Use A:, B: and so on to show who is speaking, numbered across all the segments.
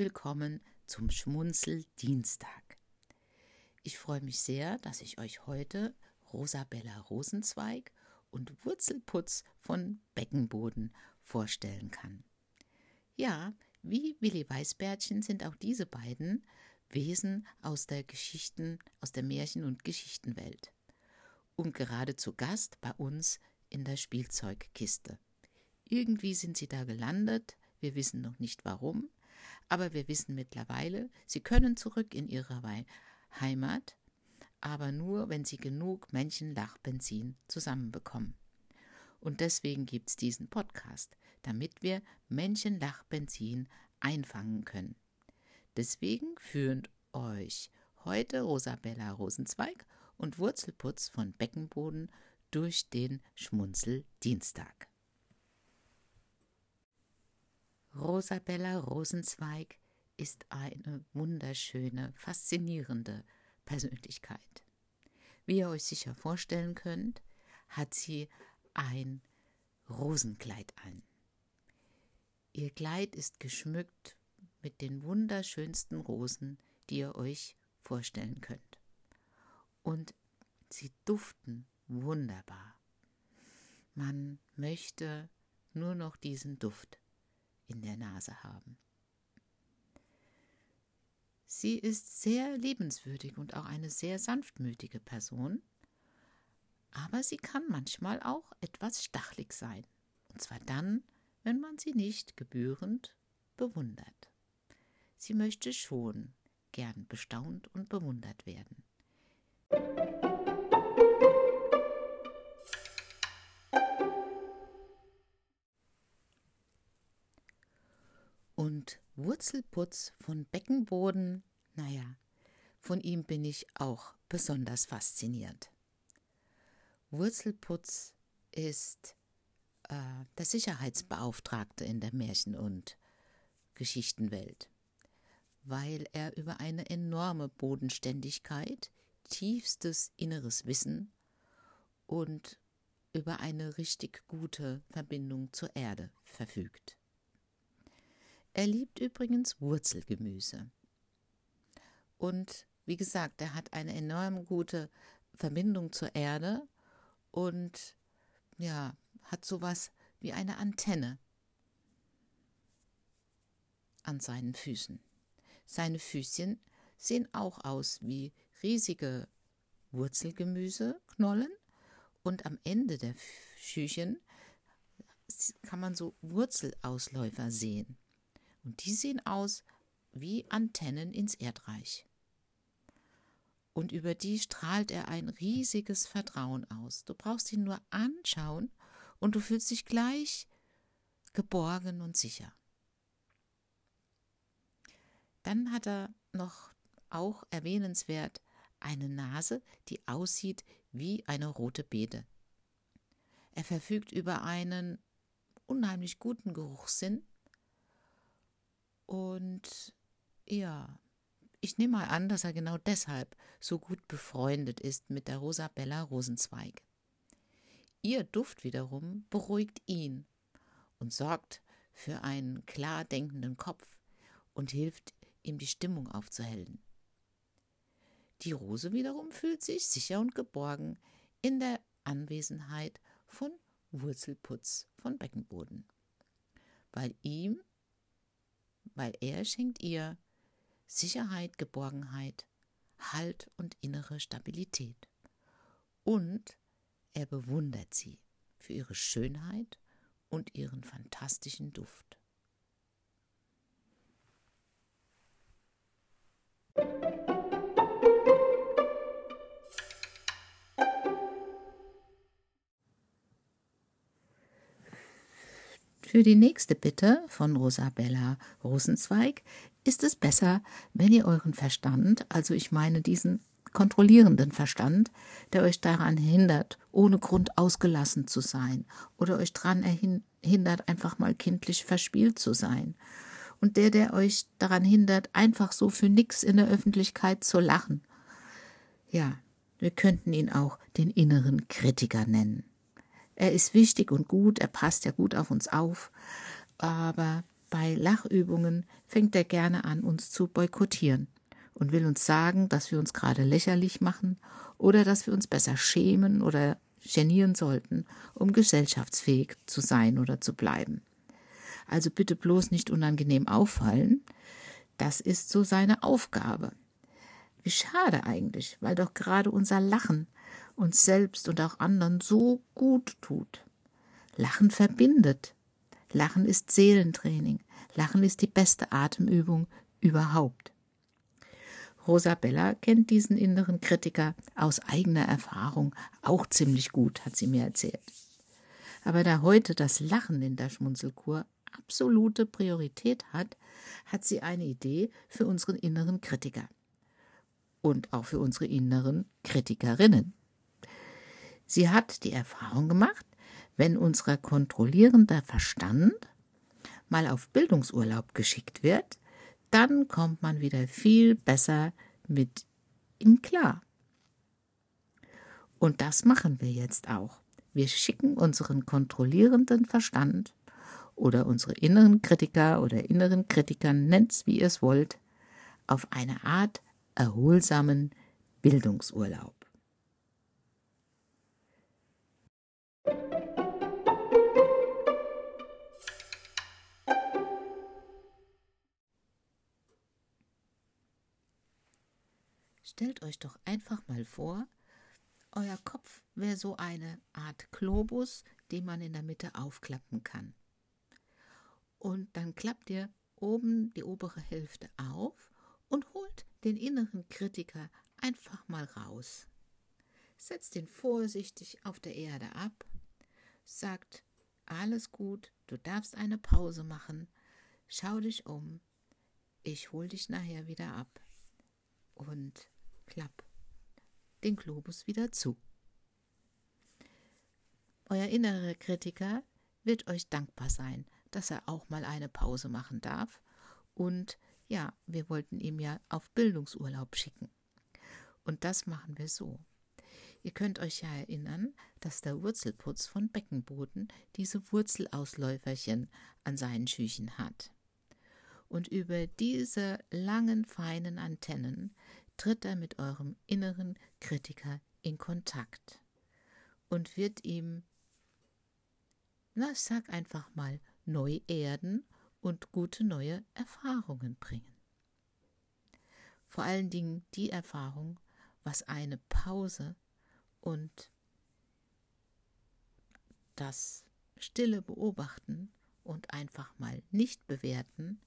A: willkommen zum Schmunzeldienstag. Ich freue mich sehr, dass ich euch heute Rosabella Rosenzweig und Wurzelputz von Beckenboden vorstellen kann. Ja, wie Willi Weißbärtchen sind auch diese beiden Wesen aus der Geschichten, aus der Märchen- und Geschichtenwelt. Und gerade zu Gast bei uns in der Spielzeugkiste. Irgendwie sind sie da gelandet, wir wissen noch nicht warum, aber wir wissen mittlerweile, sie können zurück in ihre Heimat, aber nur, wenn sie genug Männchenlachbenzin zusammenbekommen. Und deswegen gibt es diesen Podcast, damit wir Männchenlachbenzin einfangen können. Deswegen führen euch heute Rosabella Rosenzweig und Wurzelputz von Beckenboden durch den Schmunzeldienstag. Rosabella Rosenzweig ist eine wunderschöne, faszinierende Persönlichkeit. Wie ihr euch sicher vorstellen könnt, hat sie ein Rosenkleid an. Ihr Kleid ist geschmückt mit den wunderschönsten Rosen, die ihr euch vorstellen könnt. Und sie duften wunderbar. Man möchte nur noch diesen Duft in der Nase haben. Sie ist sehr liebenswürdig und auch eine sehr sanftmütige Person, aber sie kann manchmal auch etwas stachlig sein, und zwar dann, wenn man sie nicht gebührend bewundert. Sie möchte schon gern bestaunt und bewundert werden. Und Wurzelputz von Beckenboden, naja, von ihm bin ich auch besonders fasziniert. Wurzelputz ist äh, der Sicherheitsbeauftragte in der Märchen- und Geschichtenwelt, weil er über eine enorme Bodenständigkeit, tiefstes inneres Wissen und über eine richtig gute Verbindung zur Erde verfügt. Er liebt übrigens Wurzelgemüse. Und wie gesagt, er hat eine enorm gute Verbindung zur Erde und ja, hat sowas wie eine Antenne an seinen Füßen. Seine Füßchen sehen auch aus wie riesige Wurzelgemüseknollen und am Ende der Schüchen kann man so Wurzelausläufer sehen. Und die sehen aus wie Antennen ins Erdreich. Und über die strahlt er ein riesiges Vertrauen aus. Du brauchst ihn nur anschauen und du fühlst dich gleich geborgen und sicher. Dann hat er noch auch erwähnenswert eine Nase, die aussieht wie eine rote Beete. Er verfügt über einen unheimlich guten Geruchssinn und ja, ich nehme mal an, dass er genau deshalb so gut befreundet ist mit der Rosabella Rosenzweig. Ihr Duft wiederum beruhigt ihn und sorgt für einen klar denkenden Kopf und hilft ihm die Stimmung aufzuhellen. Die Rose wiederum fühlt sich sicher und geborgen in der Anwesenheit von Wurzelputz von Beckenboden, weil ihm weil er schenkt ihr Sicherheit, Geborgenheit, Halt und innere Stabilität. Und er bewundert sie für ihre Schönheit und ihren fantastischen Duft. Für die nächste Bitte von Rosabella Rosenzweig ist es besser, wenn ihr euren Verstand, also ich meine diesen kontrollierenden Verstand, der euch daran hindert, ohne Grund ausgelassen zu sein oder euch daran hindert, einfach mal kindlich verspielt zu sein. Und der, der euch daran hindert, einfach so für nix in der Öffentlichkeit zu lachen. Ja, wir könnten ihn auch den inneren Kritiker nennen. Er ist wichtig und gut, er passt ja gut auf uns auf, aber Bei Lachübungen fängt er gerne an, uns zu boykottieren und will uns sagen, dass wir uns gerade lächerlich machen oder dass wir uns besser schämen oder genieren sollten, um gesellschaftsfähig zu sein oder zu bleiben. Also bitte bloß nicht unangenehm auffallen. Das ist so seine Aufgabe. Wie schade eigentlich, weil doch gerade unser Lachen uns selbst und auch anderen so gut tut. Lachen verbindet. Lachen ist Seelentraining. Lachen ist die beste Atemübung überhaupt. Rosabella kennt diesen inneren Kritiker aus eigener Erfahrung auch ziemlich gut, hat sie mir erzählt. Aber da heute das Lachen in der Schmunzelkur absolute Priorität hat, hat sie eine Idee für unseren inneren Kritiker. Und auch für unsere inneren Kritikerinnen. Sie hat die Erfahrung gemacht, wenn unser kontrollierender Verstand mal auf Bildungsurlaub geschickt wird, dann kommt man wieder viel besser mit ihm klar. Und das machen wir jetzt auch. Wir schicken unseren kontrollierenden Verstand oder unsere inneren Kritiker oder inneren Kritikern, nennt's wie ihr es wollt, auf eine Art erholsamen Bildungsurlaub. Stellt euch doch einfach mal vor, euer Kopf wäre so eine Art Globus, den man in der Mitte aufklappen kann. Und dann klappt ihr oben die obere Hälfte auf und holt den inneren Kritiker einfach mal raus. Setzt ihn vorsichtig auf der Erde ab, sagt, alles gut, du darfst eine Pause machen, schau dich um, ich hol dich nachher wieder ab. Und klapp den Globus wieder zu. Euer innerer Kritiker wird euch dankbar sein, dass er auch mal eine Pause machen darf. Und ja, wir wollten ihm ja auf Bildungsurlaub schicken. Und das machen wir so. Ihr könnt euch ja erinnern, dass der Wurzelputz von Beckenboden diese Wurzelausläuferchen an seinen Schüchen hat. Und über diese langen, feinen Antennen tritt er mit eurem inneren Kritiker in Kontakt und wird ihm, na, sag einfach mal, neu erden und gute neue Erfahrungen bringen. Vor allen Dingen die Erfahrung, was eine Pause und das stille Beobachten und einfach mal nicht bewerten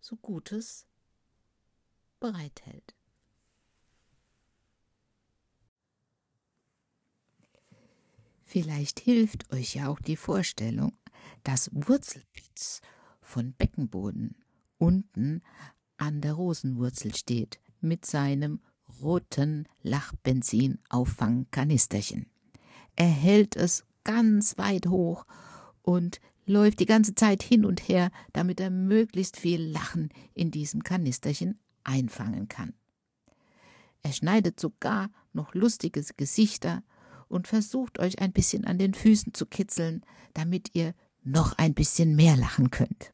A: so Gutes bereithält. Vielleicht hilft euch ja auch die Vorstellung, dass Wurzelpitz von Beckenboden unten an der Rosenwurzel steht mit seinem roten Lachbenzin-Auffangkanisterchen. Er hält es ganz weit hoch und läuft die ganze Zeit hin und her, damit er möglichst viel Lachen in diesem Kanisterchen einfangen kann. Er schneidet sogar noch lustige Gesichter und versucht euch ein bisschen an den Füßen zu kitzeln, damit ihr noch ein bisschen mehr lachen könnt.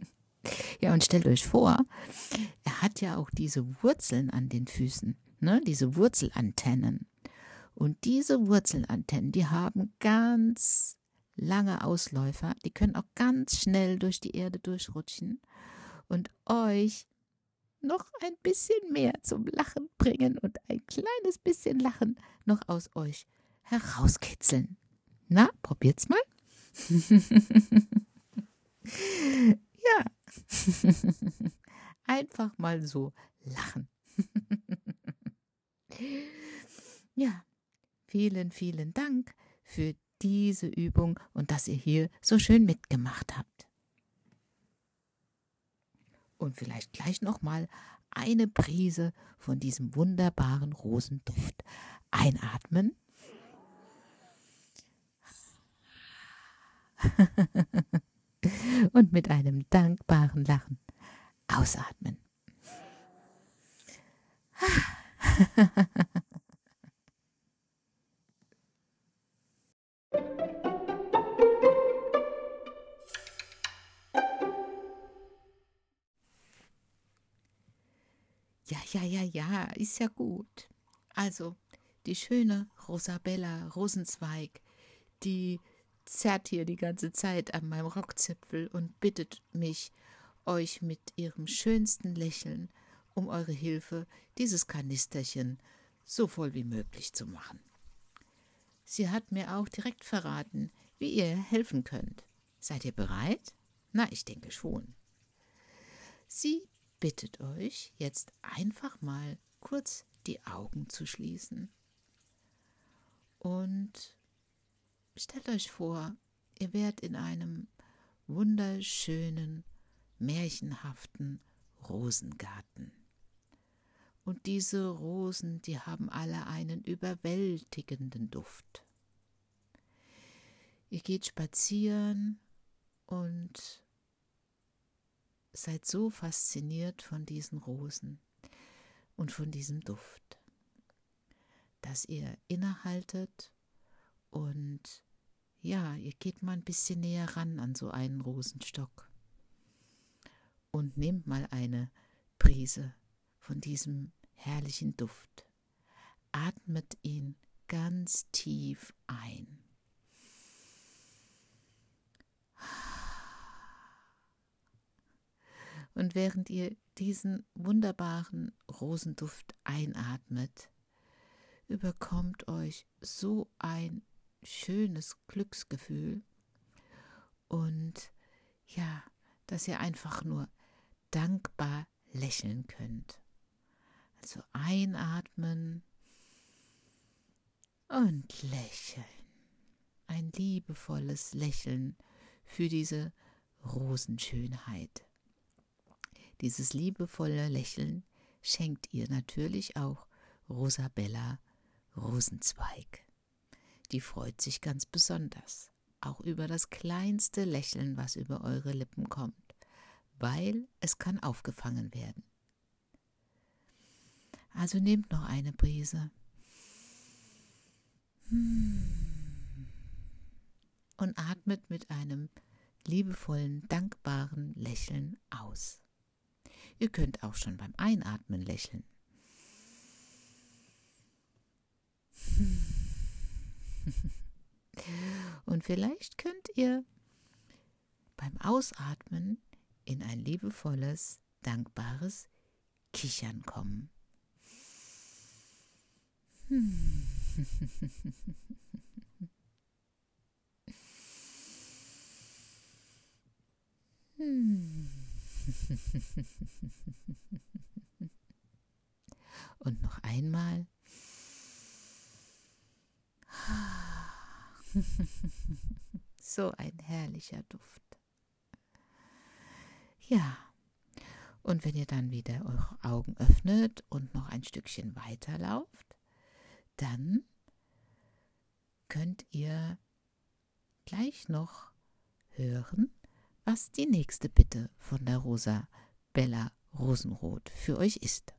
A: ja, und stellt euch vor, er hat ja auch diese Wurzeln an den Füßen, ne, diese Wurzelantennen. Und diese Wurzelantennen, die haben ganz lange Ausläufer, die können auch ganz schnell durch die Erde durchrutschen und euch noch ein bisschen mehr zum Lachen bringen und ein kleines bisschen Lachen noch aus euch herauskitzeln. Na, probiert's mal. ja. Einfach mal so lachen. ja. Vielen, vielen Dank für diese Übung und dass ihr hier so schön mitgemacht habt und vielleicht gleich noch mal eine Prise von diesem wunderbaren Rosenduft einatmen. und mit einem dankbaren Lachen ausatmen. Ja, ja, ja, ja, ist ja gut. Also, die schöne Rosabella Rosenzweig, die zerrt hier die ganze Zeit an meinem Rockzipfel und bittet mich, euch mit ihrem schönsten Lächeln um eure Hilfe, dieses Kanisterchen so voll wie möglich zu machen. Sie hat mir auch direkt verraten, wie ihr helfen könnt. Seid ihr bereit? Na, ich denke schon. Sie bittet euch jetzt einfach mal kurz die Augen zu schließen. Und stellt euch vor, ihr werdet in einem wunderschönen, märchenhaften Rosengarten. Und diese Rosen, die haben alle einen überwältigenden Duft. Ihr geht spazieren und seid so fasziniert von diesen Rosen und von diesem Duft, dass ihr innehaltet und ja, ihr geht mal ein bisschen näher ran an so einen Rosenstock und nehmt mal eine Prise von diesem herrlichen Duft. Atmet ihn ganz tief ein. Und während ihr diesen wunderbaren Rosenduft einatmet, überkommt euch so ein schönes Glücksgefühl und ja, dass ihr einfach nur dankbar lächeln könnt. Also einatmen und lächeln. Ein liebevolles Lächeln für diese Rosenschönheit. Dieses liebevolle Lächeln schenkt ihr natürlich auch Rosabella Rosenzweig. Die freut sich ganz besonders, auch über das kleinste Lächeln, was über eure Lippen kommt, weil es kann aufgefangen werden. Also nehmt noch eine Brise und atmet mit einem liebevollen, dankbaren Lächeln aus. Ihr könnt auch schon beim Einatmen lächeln. Und vielleicht könnt ihr beim Ausatmen in ein liebevolles, dankbares Kichern kommen. Hmm. Und noch einmal. So ein herrlicher Duft. Ja, und wenn ihr dann wieder eure Augen öffnet und noch ein Stückchen weiterlauft, dann könnt ihr gleich noch hören, was die nächste Bitte von der Rosa Bella Rosenroth für euch ist.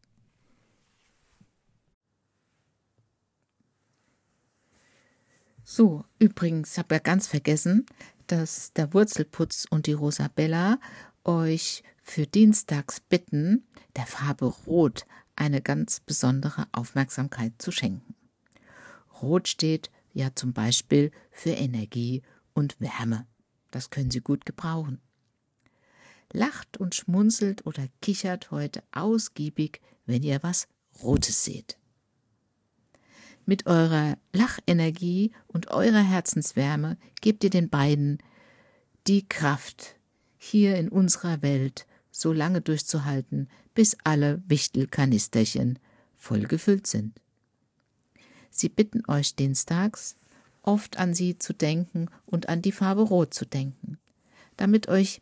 A: So, übrigens habe ich ganz vergessen, dass der Wurzelputz und die Rosabella euch für Dienstags bitten, der Farbe Rot eine ganz besondere Aufmerksamkeit zu schenken. Rot steht ja zum Beispiel für Energie und Wärme. Das können Sie gut gebrauchen. Lacht und schmunzelt oder kichert heute ausgiebig, wenn ihr was Rotes seht. Mit eurer Lachenergie und eurer Herzenswärme gebt ihr den beiden die Kraft, hier in unserer Welt so lange durchzuhalten, bis alle Wichtelkanisterchen voll gefüllt sind. Sie bitten euch dienstags, oft an sie zu denken und an die Farbe Rot zu denken. Damit euch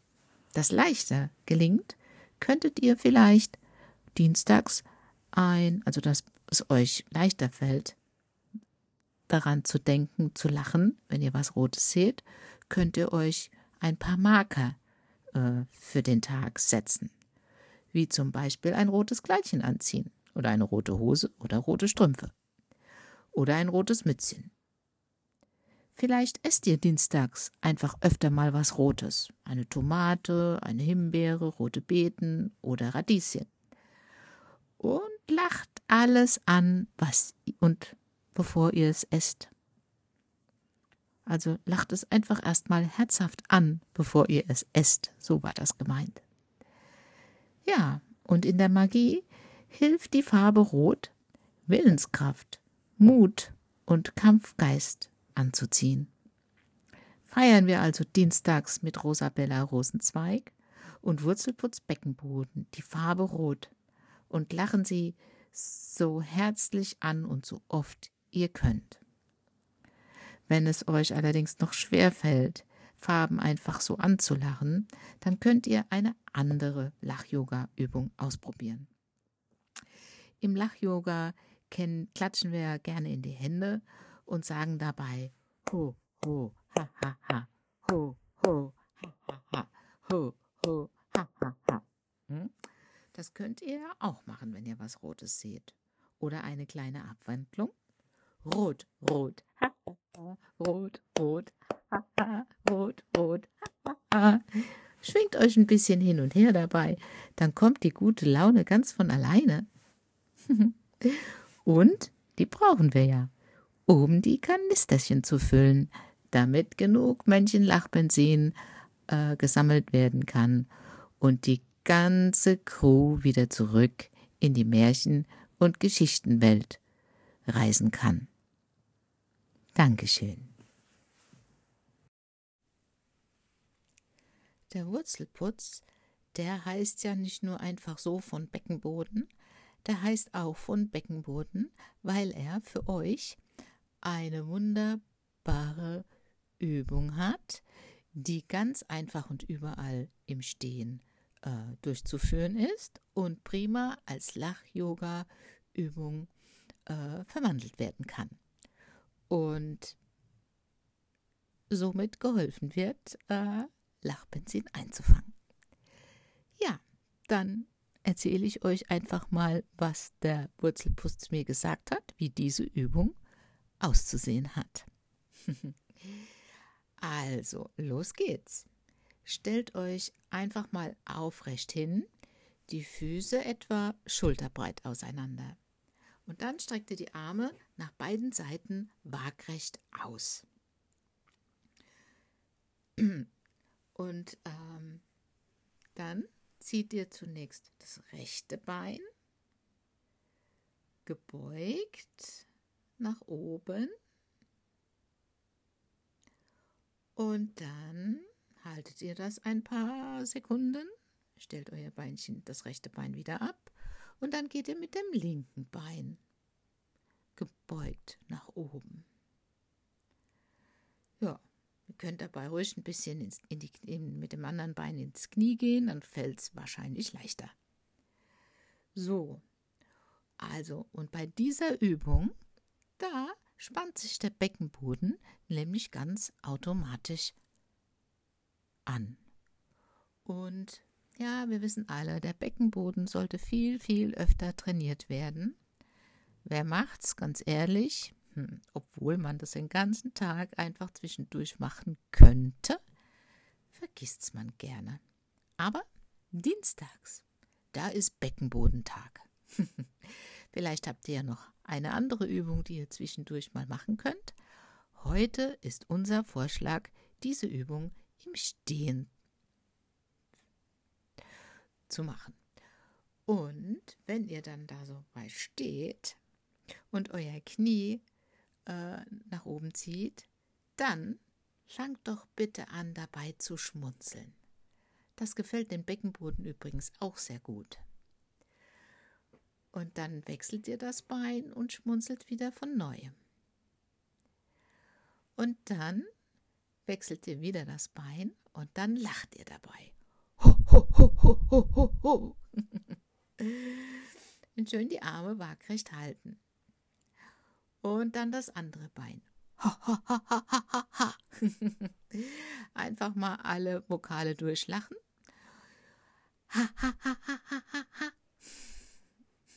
A: das leichter gelingt, könntet ihr vielleicht dienstags ein, also dass es euch leichter fällt, daran zu denken, zu lachen, wenn ihr was Rotes seht, könnt ihr euch ein paar Marker äh, für den Tag setzen. Wie zum Beispiel ein rotes Kleidchen anziehen oder eine rote Hose oder rote Strümpfe oder ein rotes Mützchen. Vielleicht esst ihr dienstags einfach öfter mal was Rotes. Eine Tomate, eine Himbeere, rote Beeten oder Radieschen. und lacht alles an, was und bevor ihr es esst. Also lacht es einfach erstmal herzhaft an, bevor ihr es esst. So war das gemeint. Ja, und in der Magie hilft die Farbe Rot, Willenskraft, Mut und Kampfgeist anzuziehen. Feiern wir also dienstags mit Rosabella Rosenzweig und Wurzelputz Beckenboden die Farbe Rot und lachen Sie so herzlich an und so oft ihr könnt. Wenn es euch allerdings noch schwer fällt, Farben einfach so anzulachen, dann könnt ihr eine andere Lach-Yoga-Übung ausprobieren. Im Lach-Yoga klatschen wir gerne in die Hände und sagen dabei ho, ho, ha, ha, ha, ho, ho, ha, ha, ha, ho, ho, ha, ha, ha. Hm? Das könnt ihr auch machen, wenn ihr was Rotes seht. Oder eine kleine Abwandlung. Rot, rot, ha, ha, ha, rot, rot, ha, ha, rot, rot, ha, ha. Schwingt euch ein bisschen hin und her dabei, dann kommt die gute Laune ganz von alleine. und die brauchen wir ja, um die Kanisterchen zu füllen, damit genug Männchenlachbenzin äh, gesammelt werden kann und die ganze Crew wieder zurück in die Märchen- und Geschichtenwelt reisen kann. Dankeschön. Der Wurzelputz, der heißt ja nicht nur einfach so von Beckenboden, der heißt auch von Beckenboden, weil er für euch eine wunderbare Übung hat, die ganz einfach und überall im Stehen äh, durchzuführen ist und prima als Lach-Yoga-Übung äh, verwandelt werden kann. Und somit geholfen wird, äh, Lachbenzin einzufangen. Ja, dann erzähle ich euch einfach mal, was der Wurzelputz mir gesagt hat, wie diese Übung auszusehen hat. also, los geht's. Stellt euch einfach mal aufrecht hin, die Füße etwa schulterbreit auseinander. Und dann streckt ihr die Arme nach beiden Seiten waagrecht aus. Und ähm, dann zieht ihr zunächst das rechte Bein gebeugt nach oben und dann haltet ihr das ein paar Sekunden, stellt euer Beinchen, das rechte Bein wieder ab und dann geht ihr mit dem linken Bein gebeugt nach oben. Ja, Ihr könnt dabei ruhig ein bisschen ins, in die, in, mit dem anderen Bein ins Knie gehen, dann fällt es wahrscheinlich leichter. So, also, und bei dieser Übung, da spannt sich der Beckenboden nämlich ganz automatisch an. Und ja, wir wissen alle, der Beckenboden sollte viel, viel öfter trainiert werden. Wer macht's, ganz ehrlich? Hm, obwohl man das den ganzen Tag einfach zwischendurch machen könnte, vergisst's man gerne. Aber dienstags, da ist Beckenbodentag. Vielleicht habt ihr ja noch eine andere Übung, die ihr zwischendurch mal machen könnt. Heute ist unser Vorschlag, diese Übung im Stehen zu machen. Und wenn ihr dann da so bei steht und euer Knie äh, nach oben zieht, dann fangt doch bitte an dabei zu schmunzeln. Das gefällt dem Beckenboden übrigens auch sehr gut. Und dann wechselt ihr das Bein und schmunzelt wieder von neuem. Und dann wechselt ihr wieder das Bein und dann lacht ihr dabei. Ho, ho, ho, ho, ho, ho, und schön die Arme waagrecht halten. Und dann das andere Bein. Einfach mal alle Vokale durchlachen.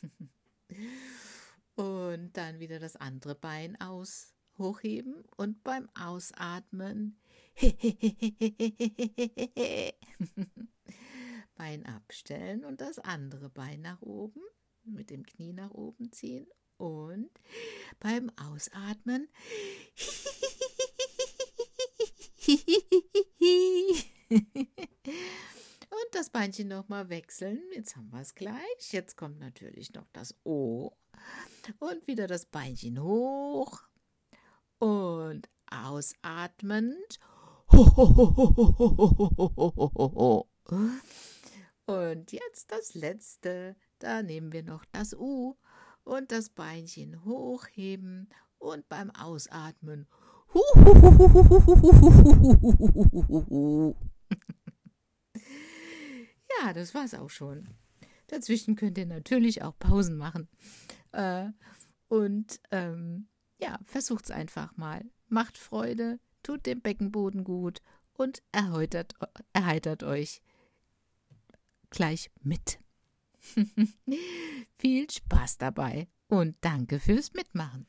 A: Und dann wieder das andere Bein aus hochheben und beim Ausatmen Bein abstellen und das andere Bein nach oben mit dem Knie nach oben ziehen und beim Ausatmen Beinchen nochmal wechseln. Jetzt haben wir es gleich. Jetzt kommt natürlich noch das O und wieder das Beinchen hoch und ausatmend. Und jetzt das letzte. Da nehmen wir noch das U und das Beinchen hochheben und beim Ausatmen. Ja, das war's auch schon. Dazwischen könnt ihr natürlich auch Pausen machen. Äh, und ähm, ja, versucht's einfach mal. Macht Freude, tut dem Beckenboden gut und erheitert, erheitert euch gleich mit. Viel Spaß dabei und danke fürs Mitmachen.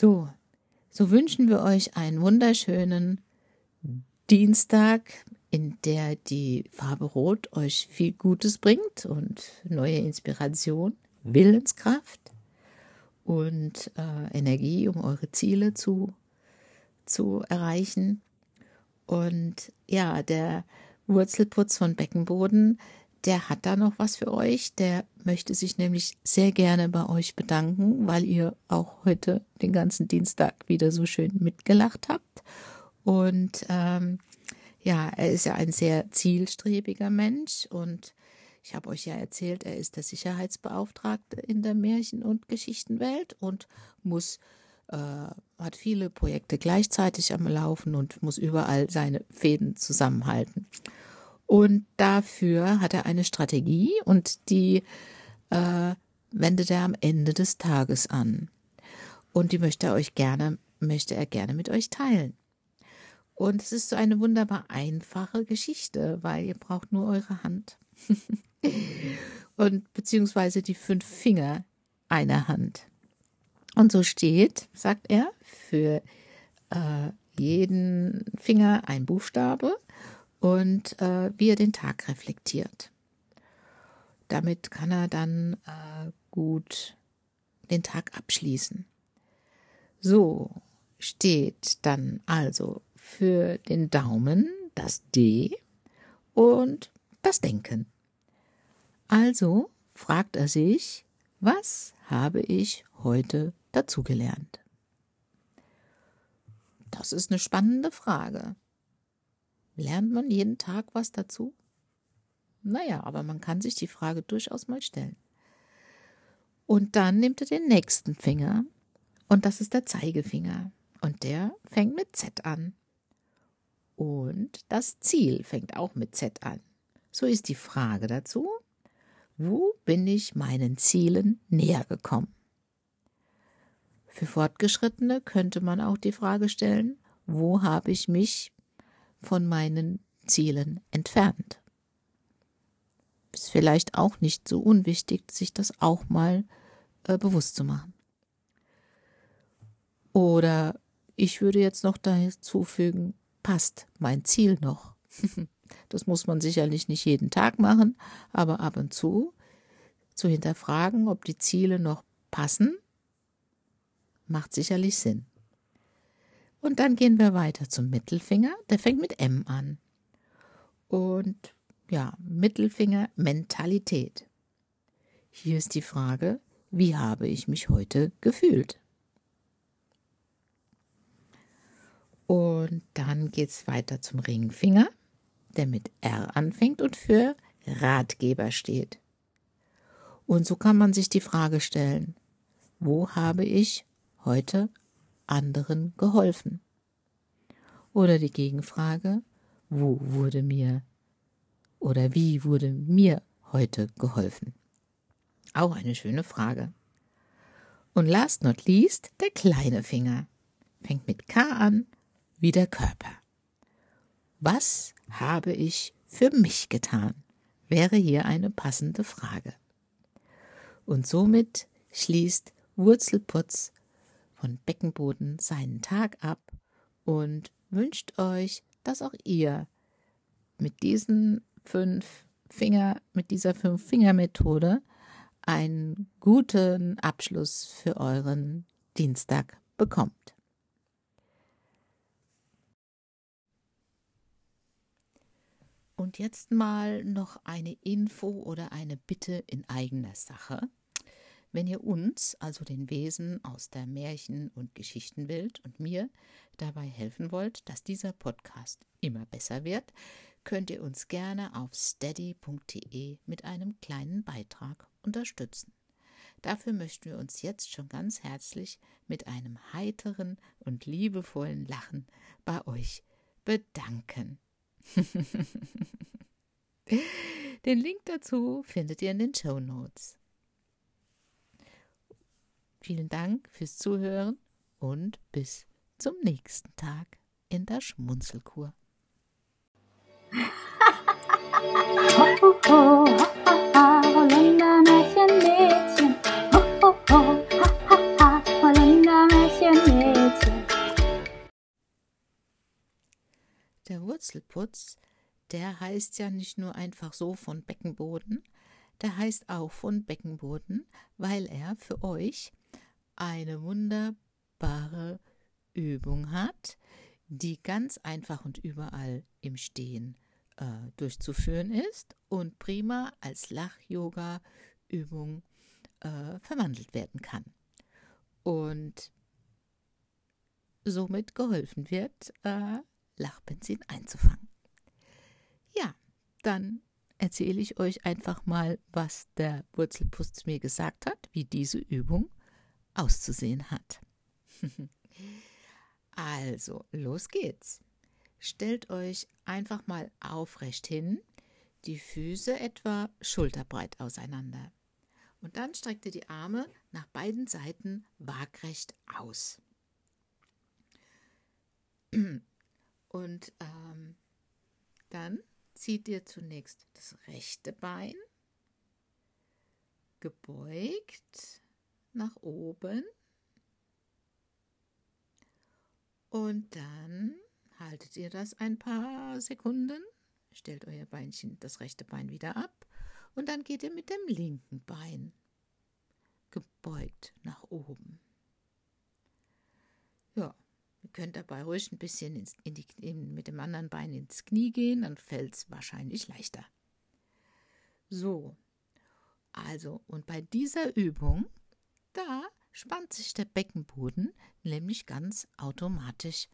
A: So, so wünschen wir euch einen wunderschönen Dienstag, in der die Farbe Rot euch viel Gutes bringt und neue Inspiration, Willenskraft und äh, Energie, um eure Ziele zu, zu erreichen. Und ja, der Wurzelputz von Beckenboden, der hat da noch was für euch. Der möchte sich nämlich sehr gerne bei euch bedanken, weil ihr auch heute den ganzen Dienstag wieder so schön mitgelacht habt. Und ähm, ja, er ist ja ein sehr zielstrebiger Mensch und ich habe euch ja erzählt, er ist der Sicherheitsbeauftragte in der Märchen- und Geschichtenwelt und muss äh, hat viele Projekte gleichzeitig am Laufen und muss überall seine Fäden zusammenhalten. Und dafür hat er eine Strategie und die äh, wendet er am Ende des Tages an. Und die möchte er euch gerne, möchte er gerne mit euch teilen. Und es ist so eine wunderbar einfache Geschichte, weil ihr braucht nur eure Hand. und beziehungsweise die fünf Finger einer Hand. Und so steht, sagt er, für äh, jeden Finger ein Buchstabe und äh, wie er den Tag reflektiert. Damit kann er dann äh, gut den Tag abschließen. So steht dann also für den Daumen das D und das Denken. Also fragt er sich, was habe ich heute dazugelernt? Das ist eine spannende Frage. Lernt man jeden Tag was dazu? Naja, aber man kann sich die Frage durchaus mal stellen. Und dann nimmt er den nächsten Finger, und das ist der Zeigefinger, und der fängt mit Z an. Und das Ziel fängt auch mit Z an. So ist die Frage dazu, wo bin ich meinen Zielen näher gekommen? Für Fortgeschrittene könnte man auch die Frage stellen, wo habe ich mich von meinen Zielen entfernt? Ist vielleicht auch nicht so unwichtig, sich das auch mal äh, bewusst zu machen. Oder ich würde jetzt noch dazu fügen, passt mein Ziel noch? das muss man sicherlich nicht jeden Tag machen, aber ab und zu zu hinterfragen, ob die Ziele noch passen, macht sicherlich Sinn. Und dann gehen wir weiter zum Mittelfinger. Der fängt mit M an. Und ja, Mittelfinger Mentalität. Hier ist die Frage, wie habe ich mich heute gefühlt? Und dann geht es weiter zum Ringfinger, der mit R anfängt und für Ratgeber steht. Und so kann man sich die Frage stellen, wo habe ich heute anderen geholfen? Oder die Gegenfrage, wo wurde mir oder wie wurde mir heute geholfen? Auch eine schöne Frage. Und last not least der kleine Finger. Fängt mit K an wie der Körper. Was habe ich für mich getan? wäre hier eine passende Frage. Und somit schließt Wurzelputz von Beckenboden seinen Tag ab und wünscht euch, dass auch ihr mit diesen fünf Finger, mit dieser Fünf-Finger-Methode einen guten Abschluss für euren Dienstag bekommt. Und jetzt mal noch eine Info oder eine Bitte in eigener Sache. Wenn ihr uns, also den Wesen aus der Märchen- und Geschichtenwelt und mir dabei helfen wollt, dass dieser Podcast immer besser wird, könnt ihr uns gerne auf steady.de mit einem kleinen Beitrag unterstützen. Dafür möchten wir uns jetzt schon ganz herzlich mit einem heiteren und liebevollen Lachen bei euch bedanken. den Link dazu findet ihr in den Show Notes. Vielen Dank fürs Zuhören und bis zum nächsten Tag in der Schmunzelkur. Der Wurzelputz, der heißt ja nicht nur einfach so von Beckenboden, der heißt auch von Beckenboden, weil er für euch eine wunderbare Übung hat, die ganz einfach und überall im Stehen äh, durchzuführen ist und prima als Lach-Yoga-Übung äh, verwandelt werden kann. Und somit geholfen wird, äh, Lachbenzin einzufangen. Ja, dann erzähle ich euch einfach mal, was der Wurzelputz mir gesagt hat, wie diese Übung auszusehen hat. also, los geht's. Stellt euch einfach mal aufrecht hin, die Füße etwa schulterbreit auseinander. Und dann streckt ihr die Arme nach beiden Seiten waagrecht aus. Und ähm, dann zieht ihr zunächst das rechte Bein gebeugt nach oben und dann haltet ihr das ein paar Sekunden, stellt euer Beinchen, das rechte Bein wieder ab und dann geht ihr mit dem linken Bein gebeugt nach oben. Ja, Ihr könnt dabei ruhig ein bisschen ins, in die, in, mit dem anderen Bein ins Knie gehen, dann fällt es wahrscheinlich leichter. So, also, und bei dieser Übung, da spannt sich der Beckenboden nämlich ganz automatisch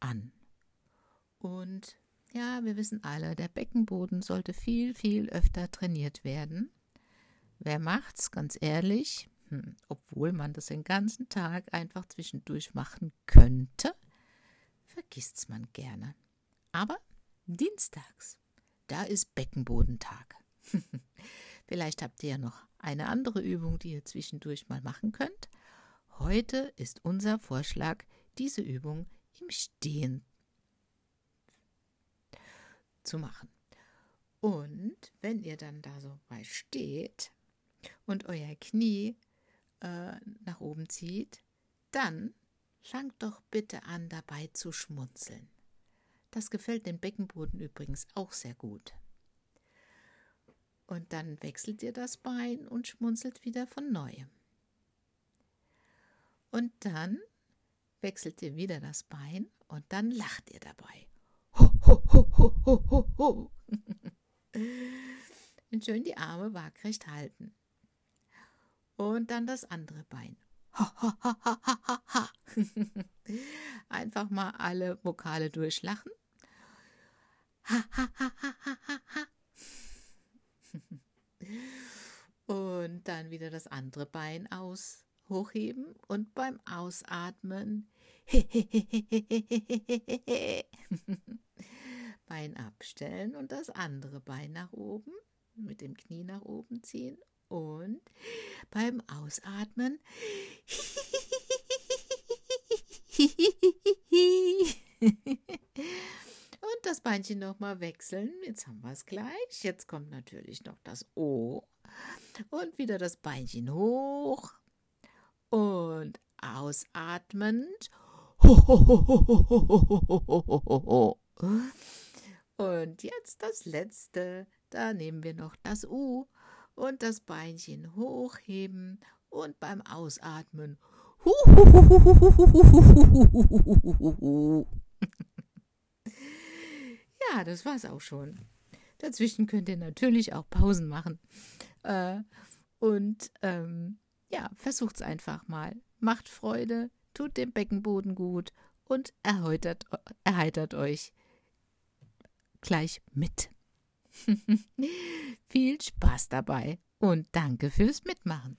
A: an. Und ja, wir wissen alle, der Beckenboden sollte viel, viel öfter trainiert werden. Wer macht's, ganz ehrlich? Hm, obwohl man das den ganzen Tag einfach zwischendurch machen könnte, vergisst's man gerne. Aber dienstags, da ist Beckenbodentag. Vielleicht habt ihr ja noch eine andere Übung, die ihr zwischendurch mal machen könnt. Heute ist unser Vorschlag, diese Übung im Stehen zu machen. Und wenn ihr dann da so bei steht und euer Knie äh, nach oben zieht, dann fangt doch bitte an dabei zu schmunzeln. Das gefällt dem Beckenboden übrigens auch sehr gut. Und dann wechselt ihr das Bein und schmunzelt wieder von neuem. Und dann wechselt ihr wieder das Bein und dann lacht ihr dabei. Ho, ho, ho, ho, ho, ho, und schön die Arme waagrecht halten. Und dann das andere Bein. Einfach mal alle Vokale durchlachen. Und dann wieder das andere Bein aus hochheben und beim Ausatmen Bein abstellen und das andere Bein nach oben mit dem Knie nach oben ziehen und beim Ausatmen und das Beinchen nochmal wechseln. Jetzt haben wir es gleich. Jetzt kommt natürlich noch das O und wieder das Beinchen hoch und ausatmend. Und jetzt das letzte. Da nehmen wir noch das U und das Beinchen hochheben und beim Ausatmen. Ja, das war's auch schon. Dazwischen könnt ihr natürlich auch Pausen machen. Äh, und ähm, ja, versucht's einfach mal. Macht Freude, tut dem Beckenboden gut und erheitert, erheitert euch gleich mit. Viel Spaß dabei und danke fürs Mitmachen.